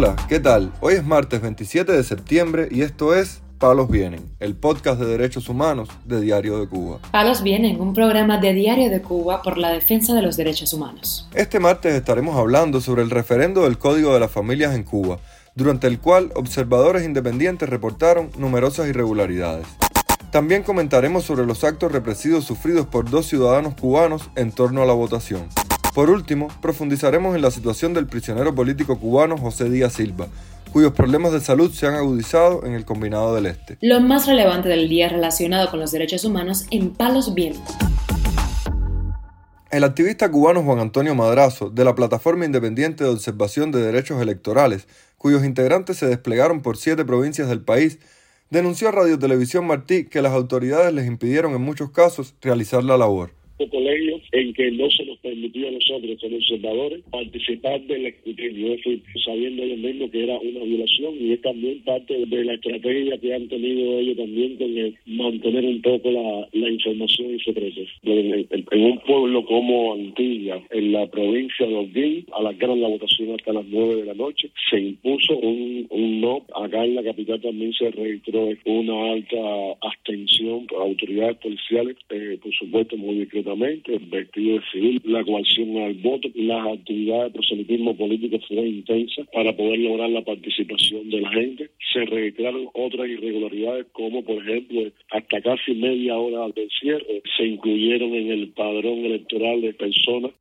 Hola, ¿qué tal? Hoy es martes 27 de septiembre y esto es Palos Vienen, el podcast de derechos humanos de Diario de Cuba. Palos Vienen, un programa de Diario de Cuba por la defensa de los derechos humanos. Este martes estaremos hablando sobre el referendo del Código de las Familias en Cuba, durante el cual observadores independientes reportaron numerosas irregularidades. También comentaremos sobre los actos represivos sufridos por dos ciudadanos cubanos en torno a la votación. Por último, profundizaremos en la situación del prisionero político cubano José Díaz Silva, cuyos problemas de salud se han agudizado en el Combinado del Este. Lo más relevante del día relacionado con los derechos humanos en Palos Vientos. El activista cubano Juan Antonio Madrazo, de la Plataforma Independiente de Observación de Derechos Electorales, cuyos integrantes se desplegaron por siete provincias del país, denunció a Radio Televisión Martí que las autoridades les impidieron en muchos casos realizar la labor colegio en que no se nos permitía a nosotros como observadores participar del escrutinio, sabiendo ellos mismos que era una violación y es también parte de la estrategia que han tenido ellos también con mantener un poco la, información en secreto. En, en, un pueblo como Antilla, en la provincia de Holguín, alargaron la votación hasta las nueve de la noche, se impuso un, un no, acá en la capital también se registró una alta abstención por autoridades policiales, eh, por supuesto muy discreta de civil, la coacción al voto, las actividades de proselitismo político fueron intensas para poder lograr la participación de la gente. Se registraron otras irregularidades como por ejemplo hasta casi media hora del cierre se incluyeron en el padrón electoral de personas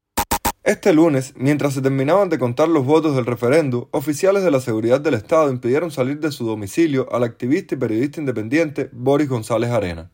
este lunes, mientras se terminaban de contar los votos del referendo, oficiales de la seguridad del Estado impidieron salir de su domicilio al activista y periodista independiente Boris González Arena.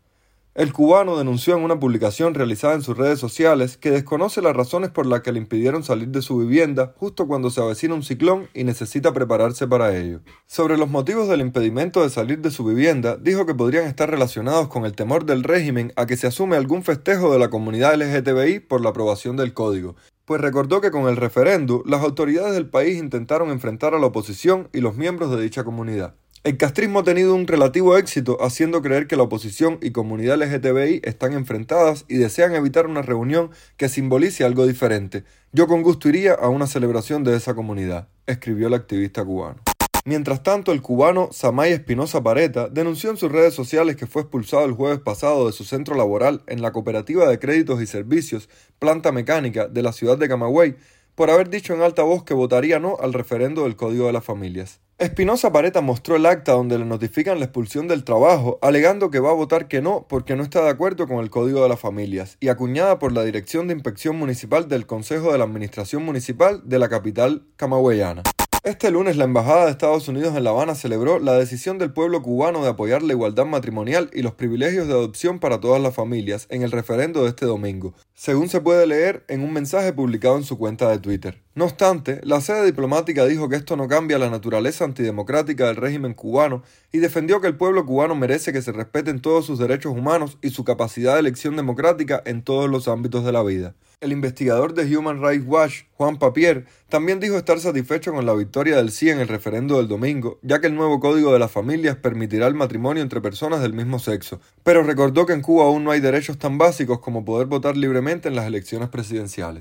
El cubano denunció en una publicación realizada en sus redes sociales que desconoce las razones por las que le impidieron salir de su vivienda justo cuando se avecina un ciclón y necesita prepararse para ello. Sobre los motivos del impedimento de salir de su vivienda, dijo que podrían estar relacionados con el temor del régimen a que se asume algún festejo de la comunidad LGTBI por la aprobación del código, pues recordó que con el referendo las autoridades del país intentaron enfrentar a la oposición y los miembros de dicha comunidad. El castrismo ha tenido un relativo éxito haciendo creer que la oposición y comunidad LGTBI están enfrentadas y desean evitar una reunión que simbolice algo diferente. Yo con gusto iría a una celebración de esa comunidad, escribió el activista cubano. Mientras tanto, el cubano Samay Espinosa Pareta denunció en sus redes sociales que fue expulsado el jueves pasado de su centro laboral en la Cooperativa de Créditos y Servicios Planta Mecánica de la ciudad de Camagüey por haber dicho en alta voz que votaría no al referendo del Código de las Familias. Espinosa Pareta mostró el acta donde le notifican la expulsión del trabajo, alegando que va a votar que no porque no está de acuerdo con el Código de las Familias, y acuñada por la Dirección de Inspección Municipal del Consejo de la Administración Municipal de la capital camagüeyana. Este lunes la Embajada de Estados Unidos en La Habana celebró la decisión del pueblo cubano de apoyar la igualdad matrimonial y los privilegios de adopción para todas las familias en el referendo de este domingo, según se puede leer en un mensaje publicado en su cuenta de Twitter. No obstante, la sede diplomática dijo que esto no cambia la naturaleza antidemocrática del régimen cubano y defendió que el pueblo cubano merece que se respeten todos sus derechos humanos y su capacidad de elección democrática en todos los ámbitos de la vida. El investigador de Human Rights Watch, Juan Papier, también dijo estar satisfecho con la victoria del sí en el referendo del domingo, ya que el nuevo Código de las Familias permitirá el matrimonio entre personas del mismo sexo, pero recordó que en Cuba aún no hay derechos tan básicos como poder votar libremente en las elecciones presidenciales.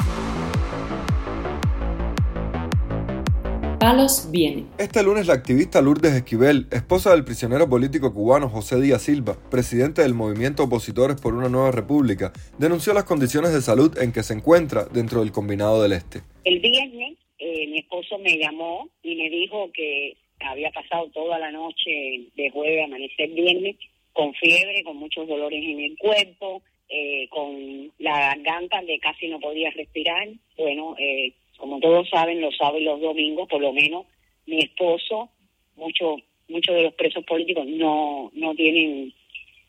Palos viene. Este lunes la activista Lourdes Esquivel, esposa del prisionero político cubano José Díaz Silva, presidente del movimiento Opositores por una Nueva República, denunció las condiciones de salud en que se encuentra dentro del Combinado del Este. El viernes eh, mi esposo me llamó y me dijo que había pasado toda la noche de jueves a amanecer viernes con fiebre, con muchos dolores en el cuerpo, eh, con la garganta que casi no podía respirar. Bueno, eh, como todos saben, los sábados y los domingos, por lo menos mi esposo, muchos muchos de los presos políticos no, no tienen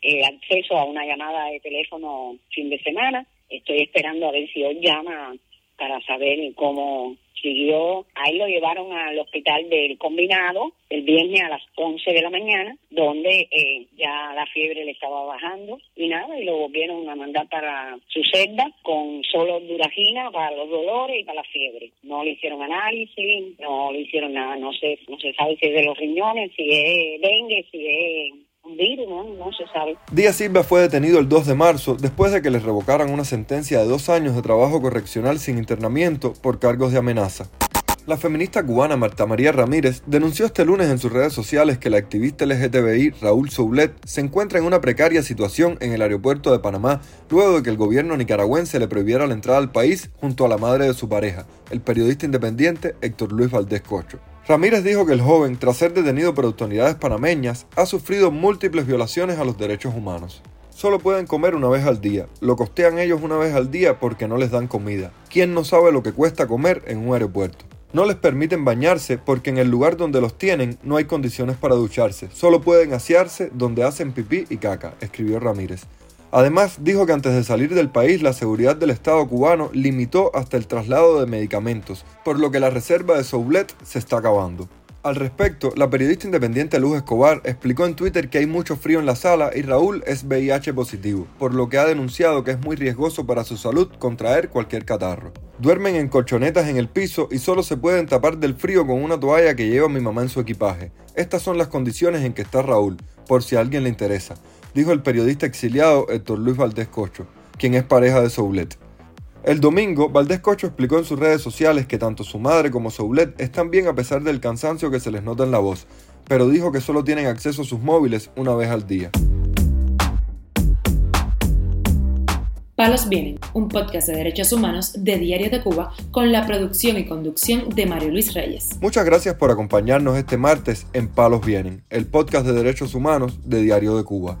eh, acceso a una llamada de teléfono fin de semana. Estoy esperando a ver si hoy llama para saber cómo siguió, ahí lo llevaron al hospital del combinado el viernes a las 11 de la mañana, donde eh, ya la fiebre le estaba bajando y nada, y lo volvieron a mandar para su celda con solo duragina para los dolores y para la fiebre. No le hicieron análisis, no le hicieron nada, no se, no se sabe si es de los riñones, si es dengue, si es ¿no? Díaz Silva fue detenido el 2 de marzo después de que le revocaran una sentencia de dos años de trabajo correccional sin internamiento por cargos de amenaza. La feminista cubana Marta María Ramírez denunció este lunes en sus redes sociales que la activista LGTBI Raúl Soulet se encuentra en una precaria situación en el aeropuerto de Panamá luego de que el gobierno nicaragüense le prohibiera la entrada al país junto a la madre de su pareja, el periodista independiente Héctor Luis Valdés Cocho. Ramírez dijo que el joven, tras ser detenido por autoridades panameñas, ha sufrido múltiples violaciones a los derechos humanos. Solo pueden comer una vez al día. Lo costean ellos una vez al día porque no les dan comida. ¿Quién no sabe lo que cuesta comer en un aeropuerto? No les permiten bañarse porque en el lugar donde los tienen no hay condiciones para ducharse. Solo pueden asearse donde hacen pipí y caca, escribió Ramírez. Además, dijo que antes de salir del país la seguridad del Estado cubano limitó hasta el traslado de medicamentos, por lo que la reserva de Soublet se está acabando. Al respecto, la periodista independiente Luz Escobar explicó en Twitter que hay mucho frío en la sala y Raúl es VIH positivo, por lo que ha denunciado que es muy riesgoso para su salud contraer cualquier catarro. Duermen en colchonetas en el piso y solo se pueden tapar del frío con una toalla que lleva mi mamá en su equipaje. Estas son las condiciones en que está Raúl, por si a alguien le interesa, dijo el periodista exiliado Héctor Luis Valdés Cocho, quien es pareja de Soulet. El domingo, Valdés Cocho explicó en sus redes sociales que tanto su madre como Soulet están bien a pesar del cansancio que se les nota en la voz, pero dijo que solo tienen acceso a sus móviles una vez al día. Palos Vienen, un podcast de derechos humanos de Diario de Cuba con la producción y conducción de Mario Luis Reyes. Muchas gracias por acompañarnos este martes en Palos Vienen, el podcast de derechos humanos de Diario de Cuba.